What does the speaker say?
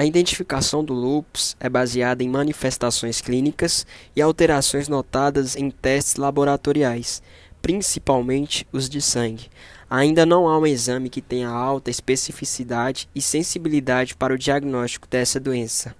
A identificação do lupus é baseada em manifestações clínicas e alterações notadas em testes laboratoriais, principalmente os de sangue. Ainda não há um exame que tenha alta especificidade e sensibilidade para o diagnóstico dessa doença.